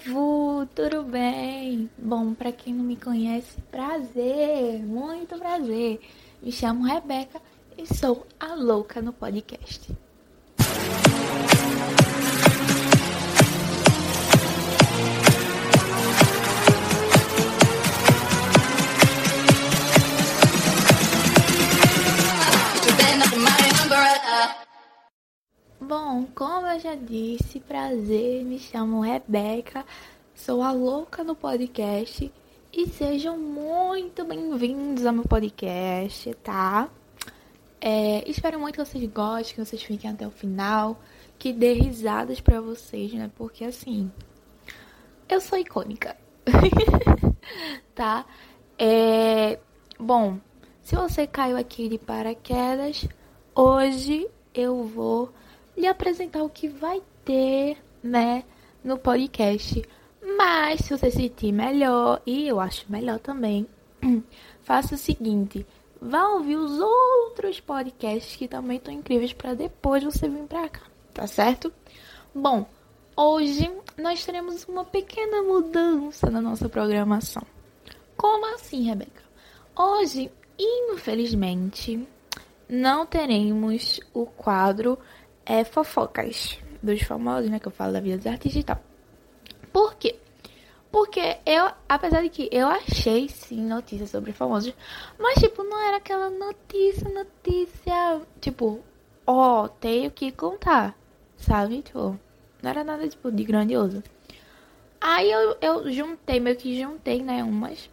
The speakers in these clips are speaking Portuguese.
povo, tudo bem? Bom, para quem não me conhece, prazer, muito prazer. Me chamo Rebeca e sou a louca no podcast. Bom, como eu já disse, prazer, me chamo Rebeca, sou a louca no podcast e sejam muito bem-vindos ao meu podcast, tá? É, espero muito que vocês gostem, que vocês fiquem até o final, que dê risadas pra vocês, né? Porque assim, eu sou icônica, tá? É, bom, se você caiu aqui de paraquedas, hoje eu vou lhe apresentar o que vai ter, né, no podcast. Mas se você sentir melhor, e eu acho melhor também, faça o seguinte: vá ouvir os outros podcasts que também estão incríveis para depois você vir para cá, tá certo? Bom, hoje nós teremos uma pequena mudança na nossa programação. Como assim, Rebeca? Hoje, infelizmente, não teremos o quadro é, fofocas dos famosos, né? Que eu falo da vida dos artistas e tal. Por quê? Porque eu, apesar de que eu achei sim notícias sobre famosos, mas tipo, não era aquela notícia, notícia, tipo, ó, oh, tenho que contar, sabe? Tipo, não era nada tipo de grandioso. Aí eu, eu juntei, meio que juntei, né, umas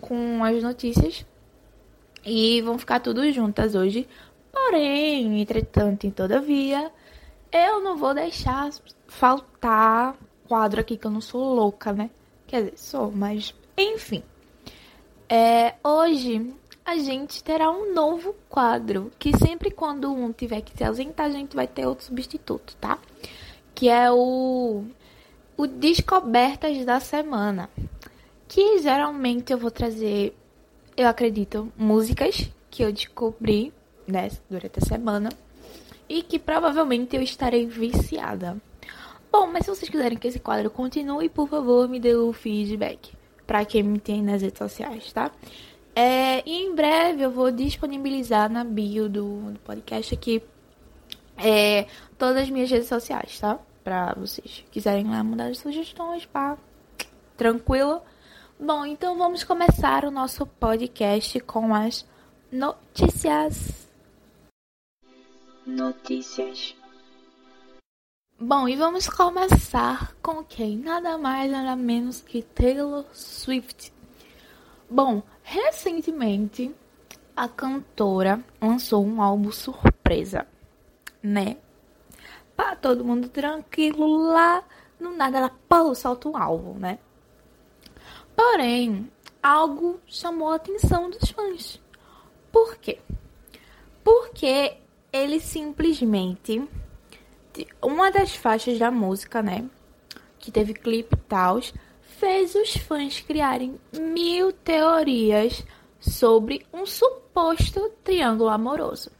com as notícias. E vão ficar tudo juntas hoje Porém, entretanto e todavia, eu não vou deixar faltar quadro aqui que eu não sou louca, né? Quer dizer, sou, mas enfim. É, hoje a gente terá um novo quadro, que sempre quando um tiver que se ausentar, a gente vai ter outro substituto, tá? Que é o o Descobertas da Semana. Que geralmente eu vou trazer, eu acredito, músicas que eu descobri né, durante a semana. E que provavelmente eu estarei viciada. Bom, mas se vocês quiserem que esse quadro continue, por favor, me dê o feedback. Pra quem me tem nas redes sociais, tá? É, e em breve eu vou disponibilizar na bio do, do podcast aqui é, todas as minhas redes sociais, tá? Pra vocês quiserem lá mandar sugestões, pá. Tranquilo? Bom, então vamos começar o nosso podcast com as notícias notícias. Bom, e vamos começar com quem? Nada mais, nada menos que Taylor Swift. Bom, recentemente a cantora lançou um álbum surpresa, né? Pra todo mundo tranquilo lá, no nada ela pô, solta um álbum, né? Porém, algo chamou a atenção dos fãs. Por quê? Porque ele simplesmente uma das faixas da música, né, que teve clipe e tal, fez os fãs criarem mil teorias sobre um suposto triângulo amoroso.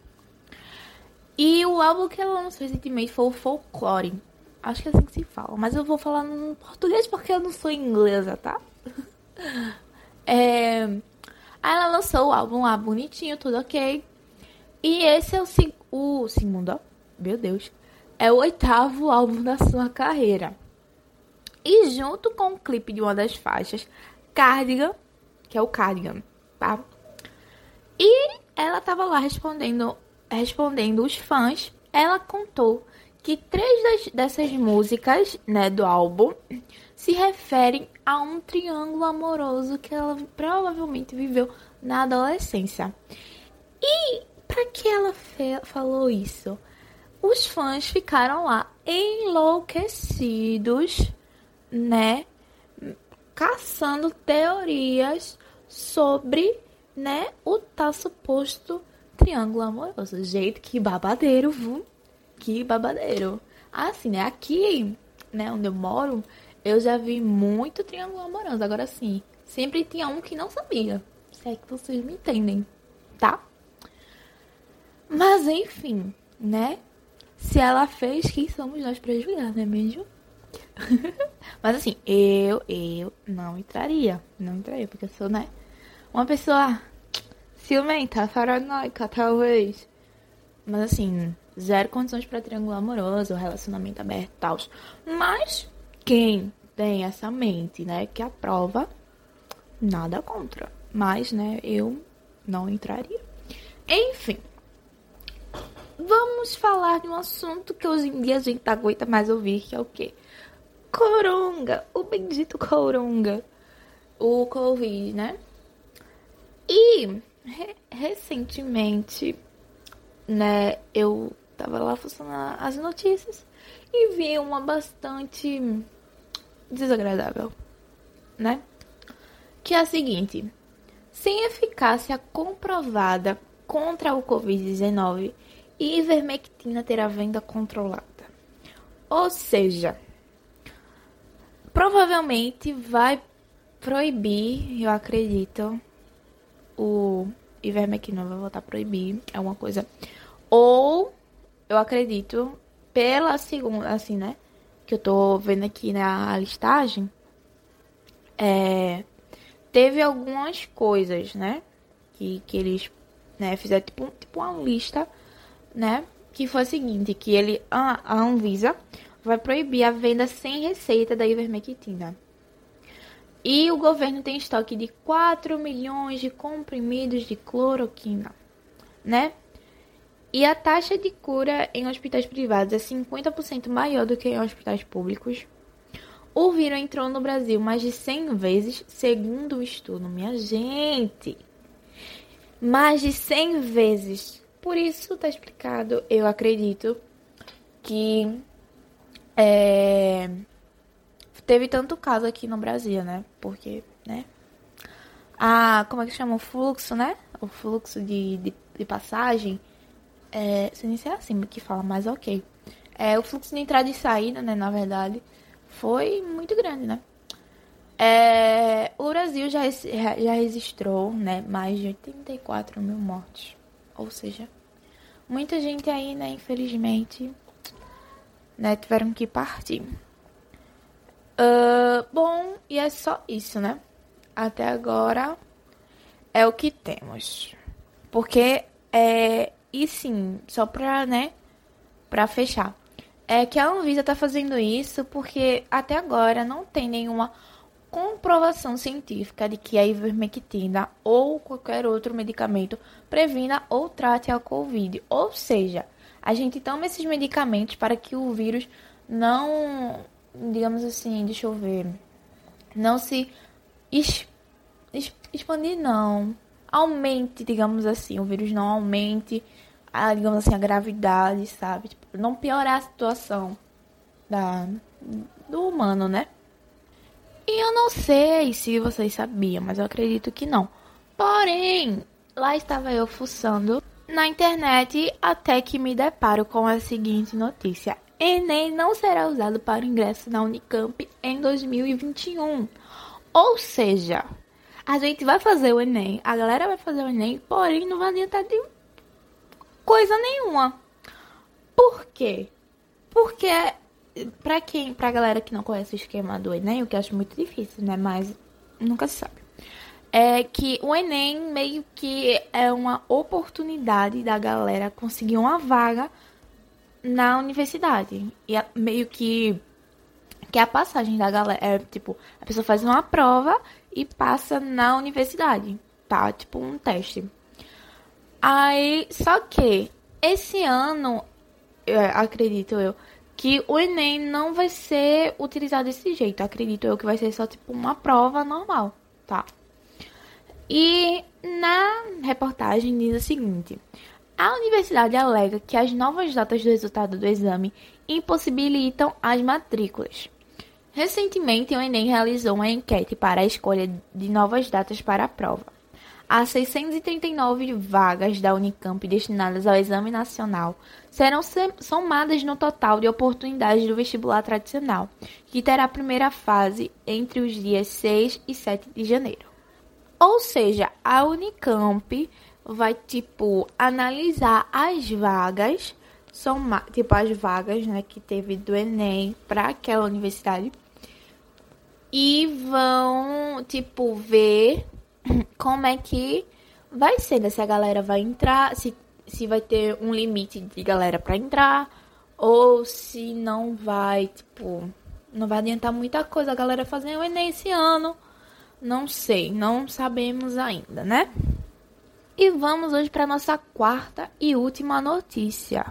E o álbum que ela lançou recentemente foi o Folklore. Acho que é assim que se fala, mas eu vou falar no português porque eu não sou inglesa, tá? é... Aí ela lançou o álbum lá bonitinho, tudo ok. E esse é o, o segundo, meu Deus, é o oitavo álbum da sua carreira. E junto com o clipe de uma das faixas, Cardigan, que é o Cardigan, tá? E ela tava lá respondendo, respondendo os fãs. Ela contou que três das, dessas músicas, né, do álbum, se referem a um triângulo amoroso que ela provavelmente viveu na adolescência. E para que ela falou isso? Os fãs ficaram lá enlouquecidos, né? Caçando teorias sobre, né, o tal suposto triângulo amoroso. Gente, que babadeiro, viu? Que babadeiro. Assim, né? Aqui, né, onde eu moro, eu já vi muito triângulo amoroso. Agora sim, sempre tinha um que não sabia. Se é que vocês me entendem, tá? Mas enfim, né? Se ela fez, quem somos nós para julgar, não é mesmo? Mas assim, eu, eu não entraria. Não entraria, porque eu sou, né? Uma pessoa ciumenta, paranoica, talvez. Mas assim, zero condições para triângulo amoroso, relacionamento aberto e tal. Mas quem tem essa mente, né, que aprova, nada contra. Mas, né, eu não entraria. Enfim. Vamos falar de um assunto que hoje em dia a gente aguenta mais ouvir, que é o quê? Coronga, o bendito coronga. O Covid, né? E re recentemente, né, eu tava lá funcionando as notícias e vi uma bastante desagradável, né? Que é a seguinte: sem eficácia comprovada contra o Covid-19, ivermectina terá venda controlada. Ou seja, provavelmente vai proibir, eu acredito, o ivermectina vai voltar a proibir, é uma coisa. Ou eu acredito, pela segunda, assim, né? Que eu tô vendo aqui na listagem, é, teve algumas coisas, né? Que, que eles né, fizeram tipo, tipo uma lista, né? Que foi a seguinte, que ele, a, a Anvisa vai proibir a venda sem receita da ivermectina. E o governo tem estoque de 4 milhões de comprimidos de cloroquina, né? E a taxa de cura em hospitais privados é 50% maior do que em hospitais públicos. O vírus entrou no Brasil mais de 100 vezes, segundo o estudo. Minha gente! Mais de 100 vezes. Por isso tá explicado, eu acredito, que é, teve tanto caso aqui no Brasil, né? Porque, né? Ah, como é que chama? O fluxo, né? O fluxo de, de, de passagem é, se nem é assim que fala, mas ok. É, o fluxo de entrada e saída, né, na verdade, foi muito grande, né? É, o Brasil já, já registrou, né, mais de 84 mil mortes. Ou seja, muita gente aí, né, infelizmente, né, tiveram que partir. Uh, bom, e é só isso, né? Até agora é o que temos. Porque é, e sim, só pra, né, pra fechar. É que a Anvisa tá fazendo isso porque até agora não tem nenhuma comprovação científica de que a ivermectina ou qualquer outro medicamento previna ou trate a Covid. Ou seja, a gente toma esses medicamentos para que o vírus não, digamos assim, deixa eu ver, não se es, es, expandir, não. Aumente, digamos assim, o vírus não aumente a, digamos assim, a gravidade, sabe? Tipo, não piorar a situação da, do humano, né? E eu não sei se vocês sabiam, mas eu acredito que não. Porém, lá estava eu fuçando na internet até que me deparo com a seguinte notícia: Enem não será usado para o ingresso na Unicamp em 2021. Ou seja, a gente vai fazer o Enem, a galera vai fazer o Enem, porém não vai adiantar de coisa nenhuma. Por quê? Porque pra quem, pra galera que não conhece o esquema do Enem, o que eu acho muito difícil, né? Mas nunca se sabe. É que o Enem meio que é uma oportunidade da galera conseguir uma vaga na universidade. E é meio que que a passagem da galera é tipo, a pessoa faz uma prova e passa na universidade, tá? Tipo um teste. Aí, só que esse ano, eu acredito eu, que o Enem não vai ser utilizado desse jeito. Acredito eu que vai ser só tipo uma prova normal, tá? E na reportagem diz o seguinte: a universidade alega que as novas datas do resultado do exame impossibilitam as matrículas. Recentemente, o Enem realizou uma enquete para a escolha de novas datas para a prova. As 639 vagas da Unicamp destinadas ao Exame Nacional serão somadas no total de oportunidades do vestibular tradicional, que terá a primeira fase entre os dias 6 e 7 de janeiro. Ou seja, a Unicamp vai tipo analisar as vagas somar, tipo, as vagas, né, que teve do Enem para aquela universidade. E vão, tipo, ver como é que vai ser, né? Se a galera vai entrar, se, se vai ter um limite de galera para entrar, ou se não vai, tipo, não vai adiantar muita coisa a galera fazer o Enem esse ano. Não sei, não sabemos ainda, né? E vamos hoje para nossa quarta e última notícia.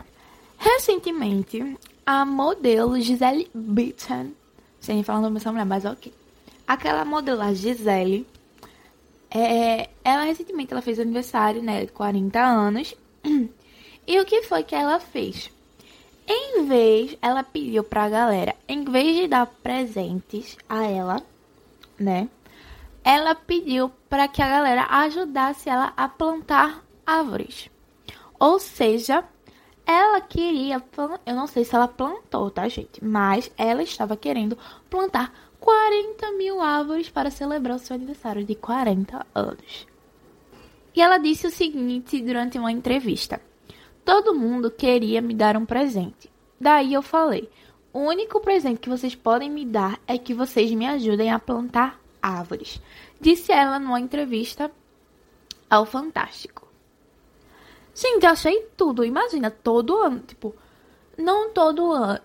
Recentemente, a modelo Gisele Bündchen, sem falar o nome dessa mulher, mas ok. Aquela modelo, Gisele, é, ela recentemente ela fez aniversário, né, de 40 anos. E o que foi que ela fez? Em vez, ela pediu pra galera, em vez de dar presentes a ela, né? ela pediu para que a galera ajudasse ela a plantar árvores. Ou seja, ela queria, eu não sei se ela plantou, tá, gente? Mas ela estava querendo plantar 40 mil árvores para celebrar o seu aniversário de 40 anos. E ela disse o seguinte durante uma entrevista: Todo mundo queria me dar um presente. Daí eu falei: O único presente que vocês podem me dar é que vocês me ajudem a plantar árvores, disse ela numa entrevista ao Fantástico. Gente, achei tudo. Imagina, todo ano, tipo, não todo ano.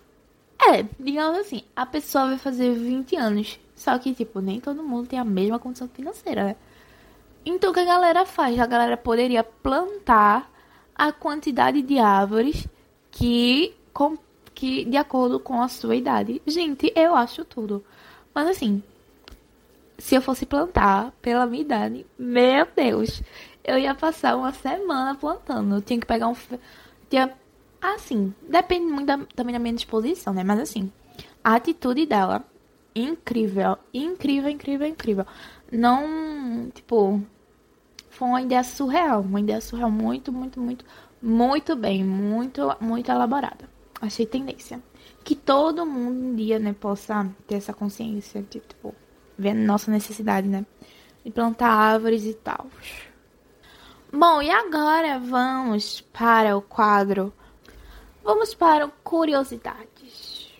É, digamos assim, a pessoa vai fazer 20 anos. Só que, tipo, nem todo mundo tem a mesma condição financeira, né? Então, o que a galera faz? A galera poderia plantar a quantidade de árvores que, com, que de acordo com a sua idade. Gente, eu acho tudo. Mas, assim, se eu fosse plantar pela minha idade, meu Deus, eu ia passar uma semana plantando. Eu tinha que pegar um. Tinha, assim, depende muito da, também da minha disposição, né? Mas assim, a atitude dela, incrível, incrível, incrível, incrível. Não, tipo, foi uma ideia surreal, uma ideia surreal muito, muito, muito, muito bem, muito, muito elaborada. Achei tendência. Que todo mundo um dia, né, possa ter essa consciência de, tipo, vendo nossa necessidade, né? De plantar árvores e tal. Bom, e agora vamos para o quadro. Vamos para o curiosidades.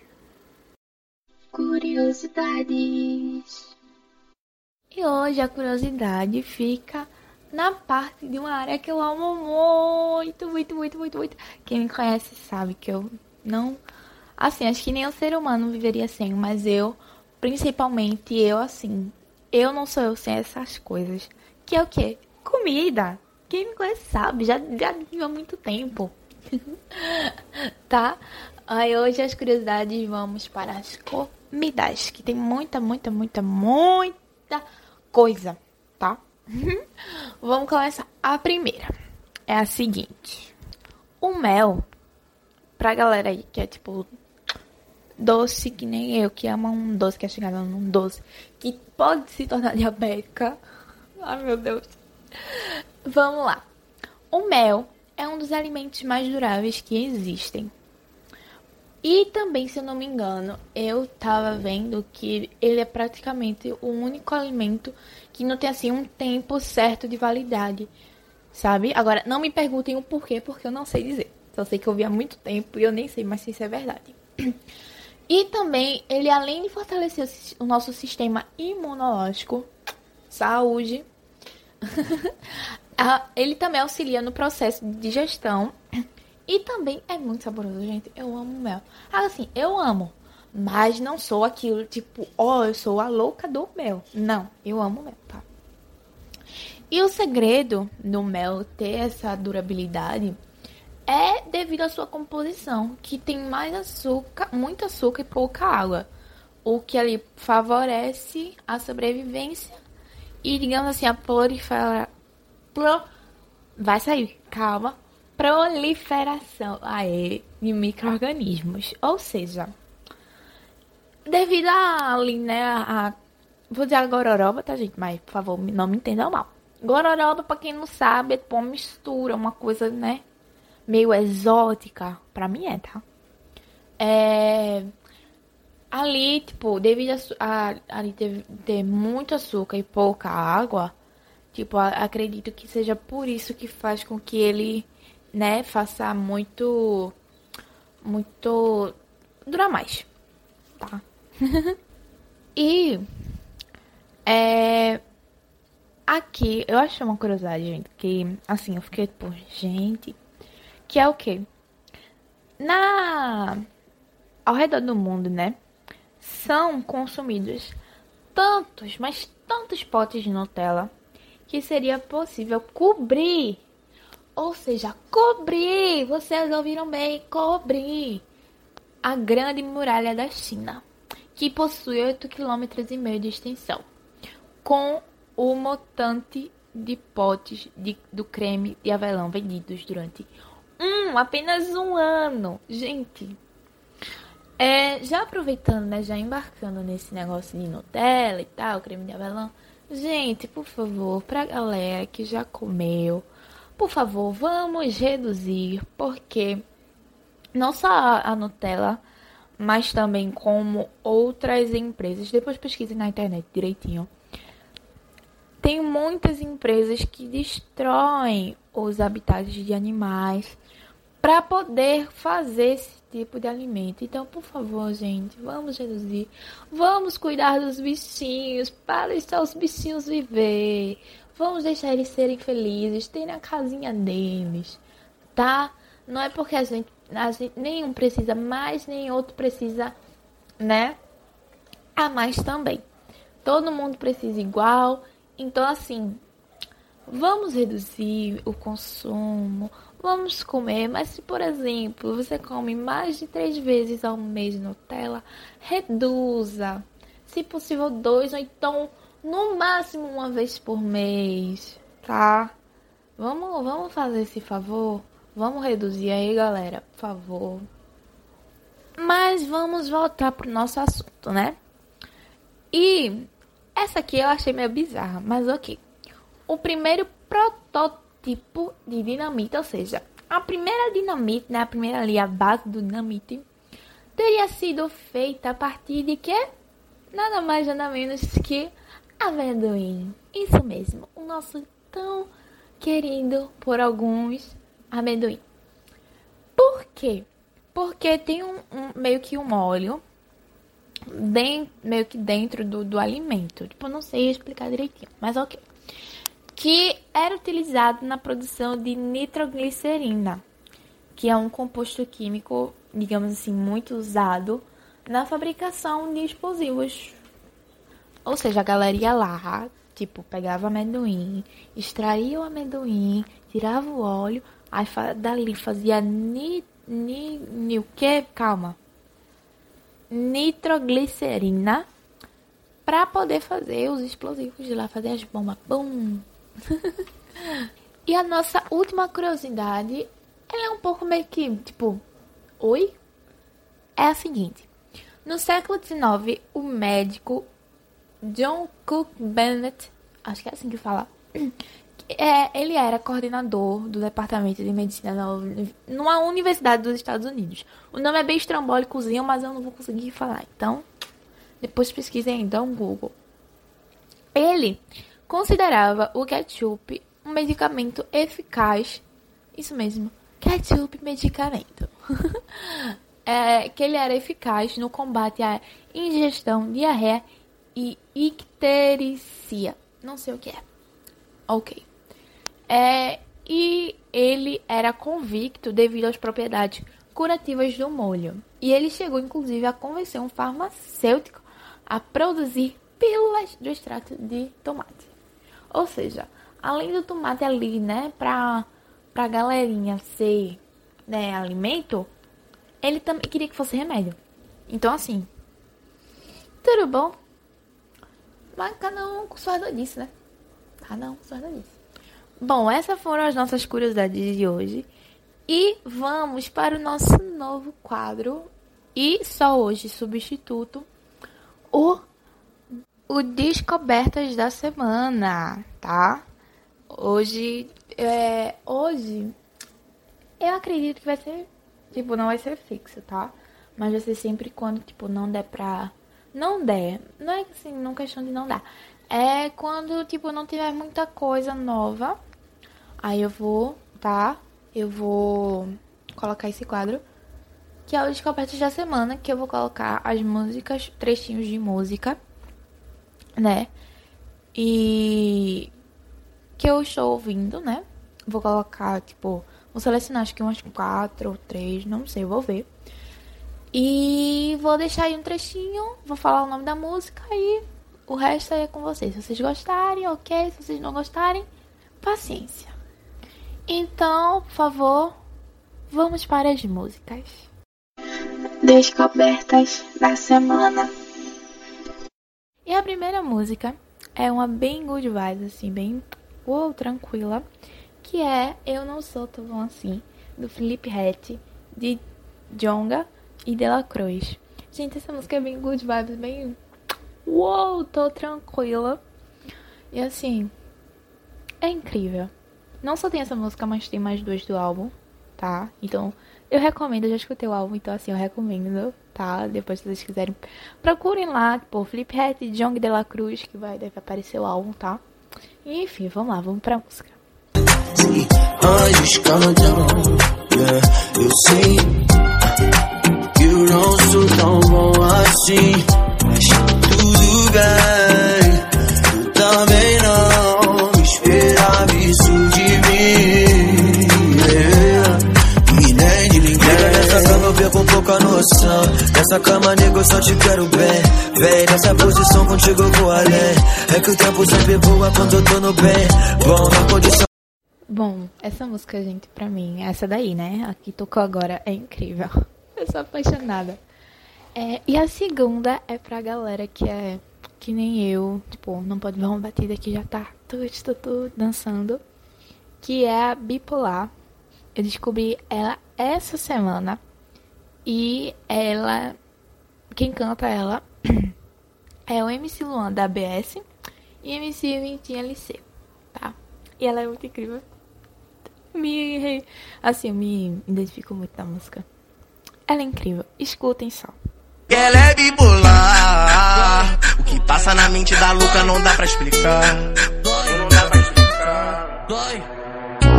Curiosidades. E hoje a curiosidade fica na parte de uma área que eu amo muito, muito, muito, muito, muito. Quem me conhece sabe que eu não. Assim, acho que nenhum ser humano viveria sem, mas eu Principalmente eu, assim. Eu não sou eu sem essas coisas. Que é o quê? Comida. Quem me conhece sabe, já, já viu há muito tempo. tá? Aí hoje as curiosidades vamos para as comidas. Que tem muita, muita, muita, muita coisa, tá? vamos começar. A primeira é a seguinte: o mel, pra galera aí que é tipo doce que nem eu, que ama um doce, que é chegada num doce, que pode se tornar diabética. Ai, meu Deus. Vamos lá. O mel é um dos alimentos mais duráveis que existem. E também, se eu não me engano, eu tava vendo que ele é praticamente o único alimento que não tem assim um tempo certo de validade, sabe? Agora, não me perguntem o porquê, porque eu não sei dizer. Só sei que eu vi há muito tempo e eu nem sei mais se isso é verdade. E também, ele além de fortalecer o nosso sistema imunológico, saúde, ele também auxilia no processo de digestão. E também é muito saboroso, gente. Eu amo mel. Assim, eu amo. Mas não sou aquilo, tipo, ó, oh, eu sou a louca do mel. Não, eu amo mel, tá? E o segredo do mel ter essa durabilidade é devido à sua composição, que tem mais açúcar, muito açúcar e pouca água, o que ali favorece a sobrevivência e, digamos assim, a proliferação. Pro... Vai sair, calma. Proliferação aí, de micro-organismos. Ou seja, devido a ali, né, a. Vou dizer a gororoba, tá, gente? Mas, por favor, não me entendam mal. Gororoba, pra quem não sabe, é tipo uma mistura, uma coisa, né? meio exótica, pra mim é, tá? É, ali, tipo, devido a, a ali ter, ter muito açúcar e pouca água, tipo, acredito que seja por isso que faz com que ele, né, faça muito muito. dura mais, tá? e. É. Aqui, eu achei uma curiosidade, gente, que, assim, eu fiquei, por gente, que é o quê? Na. Ao redor do mundo, né? São consumidos tantos, mas tantos potes de Nutella que seria possível cobrir. Ou seja, cobrir. Vocês ouviram bem? Cobrir a Grande Muralha da China, que possui 8,5 km de extensão, com o montante de potes de, do creme de avelã vendidos durante um, apenas um ano. Gente, é, já aproveitando, né, já embarcando nesse negócio de Nutella e tal, creme de avelã, gente, por favor, pra galera que já comeu, por favor, vamos reduzir, porque não só a Nutella, mas também como outras empresas, depois pesquise na internet direitinho, tem muitas empresas que destroem os habitats de animais para poder fazer esse tipo de alimento. Então, por favor, gente, vamos reduzir. Vamos cuidar dos bichinhos para deixar os bichinhos viver. Vamos deixar eles serem felizes, terem a casinha deles, tá? Não é porque a gente, a gente nenhum precisa mais, nem outro precisa, né? A mais também. Todo mundo precisa igual então, assim, vamos reduzir o consumo, vamos comer, mas se, por exemplo, você come mais de três vezes ao mês Nutella, reduza. Se possível, dois, ou então, no máximo, uma vez por mês, tá? Vamos, vamos fazer esse favor? Vamos reduzir aí, galera, por favor. Mas vamos voltar pro nosso assunto, né? E essa aqui eu achei meio bizarra, mas ok. O primeiro protótipo de dinamite, ou seja, a primeira dinamite, né, a primeira ali, a base do dinamite, teria sido feita a partir de que? Nada mais, nada menos que amendoim. Isso mesmo, o nosso tão querido por alguns amendoim. Por quê? Porque tem um, um meio que um óleo bem, meio que dentro do, do alimento. Tipo, não sei explicar direitinho, mas ok. Que era utilizado na produção de nitroglicerina, que é um composto químico, digamos assim, muito usado na fabricação de explosivos. Ou seja, a galera ia lá, tipo, pegava amendoim, extraía o amendoim, tirava o óleo, aí dali fazia ni, ni, ni o que? Calma nitroglicerina para poder fazer os explosivos de lá, fazer as bombas. Bum! e a nossa última curiosidade, ela é um pouco meio que, tipo, oi? É a seguinte. No século XIX, o médico John Cook Bennett, acho que é assim que fala, é, ele era coordenador do departamento de medicina na, numa universidade dos Estados Unidos. O nome é bem estrambólicozinho, mas eu não vou conseguir falar. Então, depois pesquisem então no Google. Ele considerava o ketchup um medicamento eficaz. Isso mesmo, ketchup medicamento. é, que ele era eficaz no combate à ingestão, diarreia e icterícia. Não sei o que é. Ok. É, e ele era convicto devido às propriedades curativas do molho. E ele chegou, inclusive, a convencer um farmacêutico a produzir pílulas do extrato de tomate. Ou seja, além do tomate ali, né, pra, pra galerinha ser né, alimento, ele também queria que fosse remédio. Então, assim, tudo bom? Mas cada um com sua doidice, né? Cada um com sua doidice. Bom, essas foram as nossas curiosidades de hoje. E vamos para o nosso novo quadro. E só hoje, substituto, o, o Descobertas da Semana, tá? Hoje, é, hoje, eu acredito que vai ser, tipo, não vai ser fixo, tá? Mas vai ser sempre quando, tipo, não der pra... Não der, não é assim, não questão de não dar. É quando, tipo, não tiver muita coisa nova Aí eu vou, tá? Eu vou colocar esse quadro que é o Descobertas da Semana, que eu vou colocar as músicas, trechinhos de música, né? E que eu estou ouvindo, né? Vou colocar, tipo, vou selecionar acho que umas quatro ou três, não sei, vou ver. E vou deixar aí um trechinho, vou falar o nome da música e o resto aí é com vocês. Se vocês gostarem, ok. Se vocês não gostarem, paciência. Então, por favor, vamos para as músicas. Descobertas da semana. E a primeira música é uma bem good vibes, assim, bem uou, tranquila, que é Eu Não Sou Tão Bom Assim, do Felipe Rett, de Jonga e Dela Cruz. Gente, essa música é bem good vibes, bem uou, tô tranquila. E assim, é incrível. Não só tem essa música, mas tem mais duas do álbum, tá? Então, eu recomendo, eu já escutei o álbum, então assim, eu recomendo, tá? Depois, se vocês quiserem, procurem lá, tipo, Flip Hat e Jong de la Cruz, que vai, deve aparecer o álbum, tá? E, enfim, vamos lá, vamos pra música. Anjos cama eu perco um pouco a noção, nessa cama nego só te quero bem, vem nessa posição contigo eu vou além, é que o tempo sempre voa quando eu tô no bem, bom na condição. Bom, essa música, gente, pra mim, essa daí, né? A que tocou agora é incrível. Eu sou apaixonada. É, e a segunda é pra galera que é que nem eu, tipo, não pode ver uma batida que já tá tudo, tudo dançando. Que é a bipolar. Eu descobri ela essa semana. E ela. Quem canta ela é o MC Luan da ABS e MC Vintinha LC, tá? E ela é muito incrível me. Assim, eu me identifico muito na música. Ela é incrível. Escutem só. Ela é bipolar. O que passa na mente da Luca não dá pra explicar. Não dá pra explicar.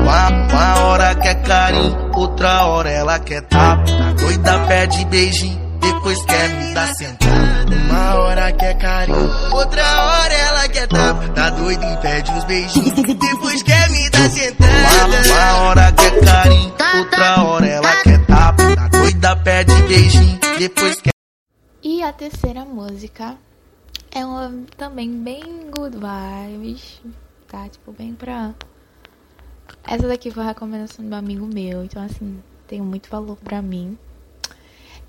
Uma, uma hora quer carinho, outra hora ela quer tapa. Doida pede beijinho, depois quer me dar sentada. Uma hora quer carinho, outra hora ela quer tapa. Tá doida e pede os beijinhos, depois quer me dar sentada. Uma, uma hora quer carinho, outra hora ela quer tapa. Tá doida pede beijinho, depois quer. E a terceira música é uma também bem good vibes, tá? Tipo, bem pra. Essa daqui foi a recomendação do amigo meu, então assim, tem muito valor pra mim.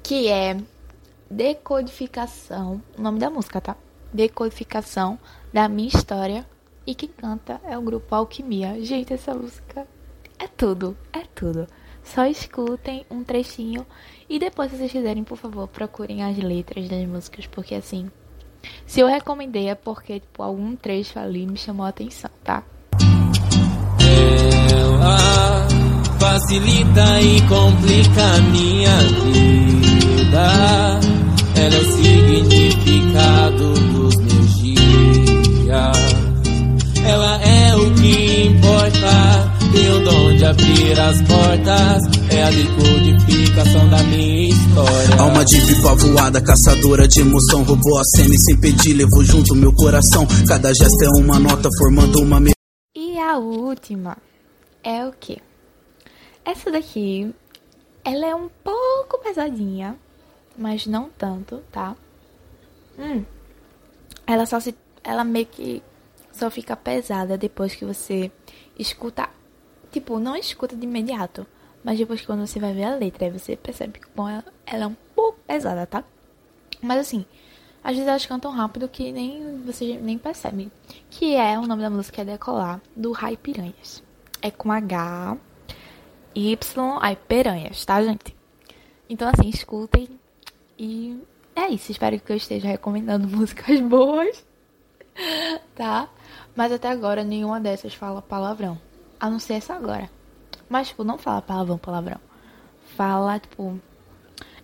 Que é Decodificação, o nome da música, tá? Decodificação da minha história. E quem canta é o grupo Alquimia. Gente, essa música é tudo, é tudo. Só escutem um trechinho e depois, se vocês quiserem, por favor, procurem as letras das músicas, porque assim, se eu recomendei é porque, tipo, algum trecho ali me chamou a atenção, tá? Ela facilita e complica a minha vida. Ela é o significado dos meus dias. Ela é o que importa. Tem o dom de abrir as portas. É a decodificação da minha história. Alma de pipa voada, caçadora de emoção. Roubou a cena e sem pedir, levou junto meu coração. Cada gesto é uma nota, formando uma. E a última é o que? Essa daqui, ela é um pouco pesadinha mas não tanto, tá? Hum. Ela só se. Ela meio que só fica pesada depois que você escuta. Tipo, não escuta de imediato. Mas depois que quando você vai ver a letra, aí você percebe que bom, ela, ela é um pouco pesada, tá? Mas assim, às vezes elas cantam rápido que nem você nem percebe. Que é o nome da música é Decolar, do Rai Piranhas. É com H, Y, aí Piranhas, tá, gente? Então assim, escutem e é isso. Espero que eu esteja recomendando músicas boas. tá? Mas até agora nenhuma dessas fala palavrão. A não ser essa agora. Mas, tipo, não fala palavrão, palavrão. Fala, tipo.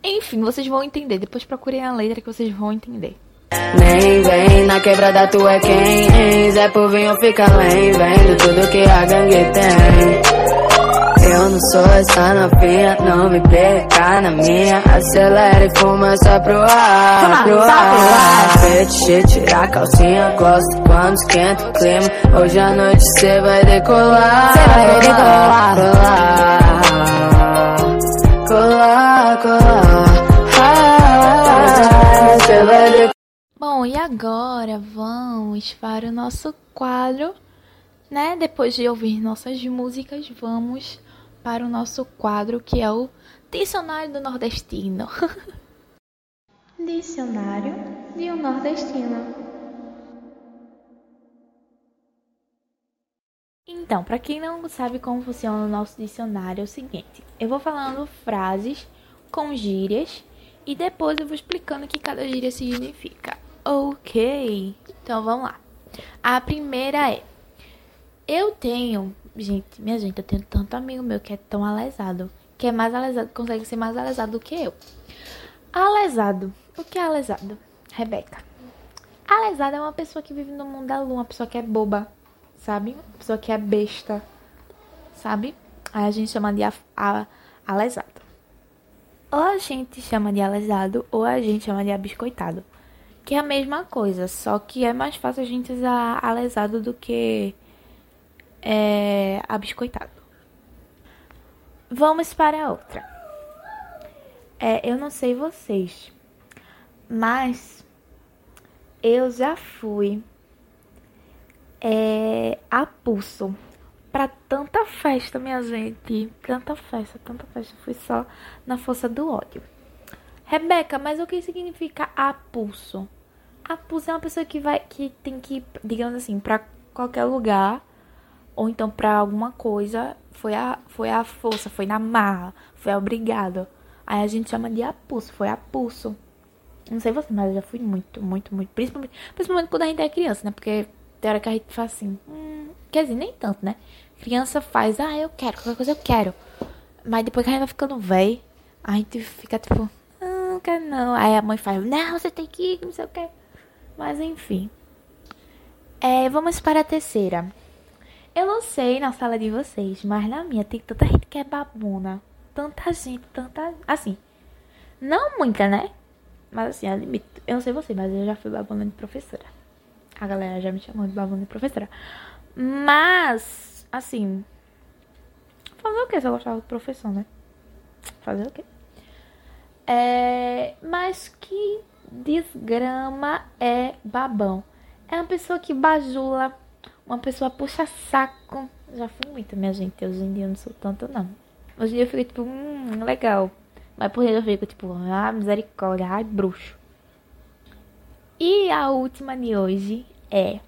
Enfim, vocês vão entender. Depois procurem a letra que vocês vão entender. Nem vem, na quebrada tu é quem? Zé por vinho fica além, vendo tudo que a gangue tem. Eu não sou essa novinha, não me perca na minha. Acelera e fuma só pro ar, pro ar. Fetiche, tirar a calcinha, gosto quando esquenta o clima. Hoje à noite cê vai decolar, cê vai decolar, colar, E agora vamos para o nosso quadro, né? Depois de ouvir nossas músicas, vamos para o nosso quadro que é o Dicionário do Nordestino. Dicionário de um Nordestino. Então, para quem não sabe como funciona o nosso dicionário, é o seguinte: eu vou falando frases com gírias e depois eu vou explicando o que cada gíria significa. Ok, então vamos lá. A primeira é: Eu tenho, gente, minha gente, eu tenho tanto amigo meu que é tão alesado, que é mais alesado, consegue ser mais alesado do que eu. Alesado, o que é alesado? Rebeca. Alesado é uma pessoa que vive no mundo da lua, uma pessoa que é boba, sabe? Uma pessoa que é besta, sabe? Aí a gente chama de a, a, alesado. Ou a gente chama de alesado, ou a gente chama de abiscoitado. Que é a mesma coisa, só que é mais fácil a gente usar alesado do que é, abiscoitado. Vamos para a outra. É, eu não sei vocês, mas eu já fui é, a pulso para tanta festa, minha gente. Tanta festa, tanta festa. Fui só na força do ódio. Rebeca, mas o que significa a pulso? A pulso é uma pessoa que vai, que tem que, digamos assim, para qualquer lugar ou então para alguma coisa. Foi a, foi a força, foi na marra, foi obrigado. Aí a gente chama de apulso, foi apulso. Não sei você, mas eu já fui muito, muito, muito. Principalmente, principalmente quando a gente é criança, né? Porque tem hora que a gente faz assim. Hum, quer dizer, nem tanto, né? Criança faz, ah, eu quero, qualquer coisa eu quero. Mas depois que a gente vai ficando velho, a gente fica tipo, ah, não quero não. Aí a mãe faz, não, você tem que ir, não sei o que. Mas enfim. É, vamos para a terceira. Eu não sei na sala de vocês, mas na minha tem tanta gente que é babona. Tanta gente, tanta. Assim. Não muita, né? Mas assim, limite. Eu não sei você, mas eu já fui babona de professora. A galera já me chamou de babona de professora. Mas, assim. Fazer o que se eu gostava do professor, né? Fazer o quê? É. Mas que desgrama é babão. É uma pessoa que bajula, uma pessoa puxa saco. Já fui muito, minha gente. Hoje em dia eu não sou tanto, não. Hoje em dia eu fico tipo, hum, legal. Mas por dentro eu fico tipo, ah, misericórdia, ai, bruxo. E a última de hoje é.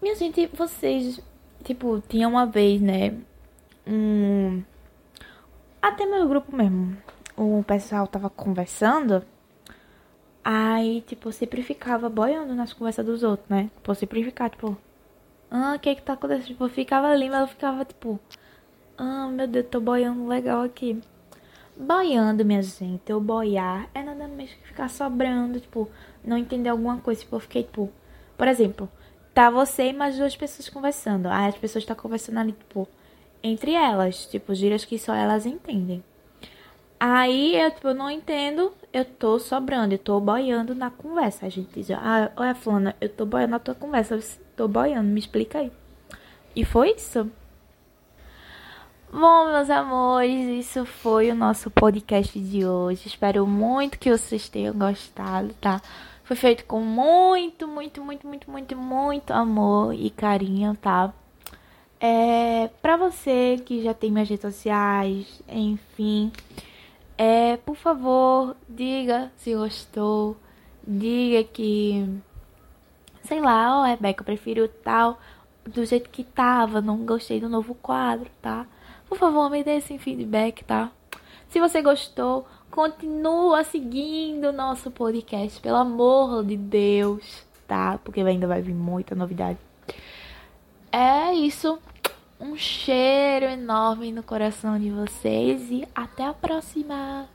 Minha gente, vocês, tipo, tinha uma vez, né? Um. Até meu grupo mesmo. O pessoal tava conversando. Aí, tipo, sempre ficava boiando nas conversas dos outros, né? Tipo, sempre ficava, tipo, ah, o que que tá acontecendo? Tipo, eu ficava ali, mas eu ficava, tipo, ah, meu Deus, tô boiando legal aqui. Boiando, minha gente, eu boiar é nada mais que ficar sobrando, tipo, não entender alguma coisa. Tipo, eu fiquei, tipo, por exemplo, tá você e mais duas pessoas conversando. Aí as pessoas estão tá conversando ali, tipo, entre elas, tipo, gírias que só elas entendem. Aí eu, tipo, não entendo, eu tô sobrando, eu tô boiando na conversa. A gente diz, ah, olha, Fulana, eu tô boiando na tua conversa, eu tô boiando, me explica aí. E foi isso. Bom, meus amores, isso foi o nosso podcast de hoje. Espero muito que vocês tenham gostado, tá? Foi feito com muito, muito, muito, muito, muito, muito amor e carinho, tá? É, pra você que já tem minhas redes sociais, enfim. É, por favor, diga se gostou. Diga que. Sei lá, ó, oh, Rebeca, eu prefiro tal do jeito que tava. Não gostei do novo quadro, tá? Por favor, me dê esse feedback, tá? Se você gostou, continua seguindo o nosso podcast, pelo amor de Deus, tá? Porque ainda vai vir muita novidade. É isso. Um cheiro enorme no coração de vocês e até a próxima!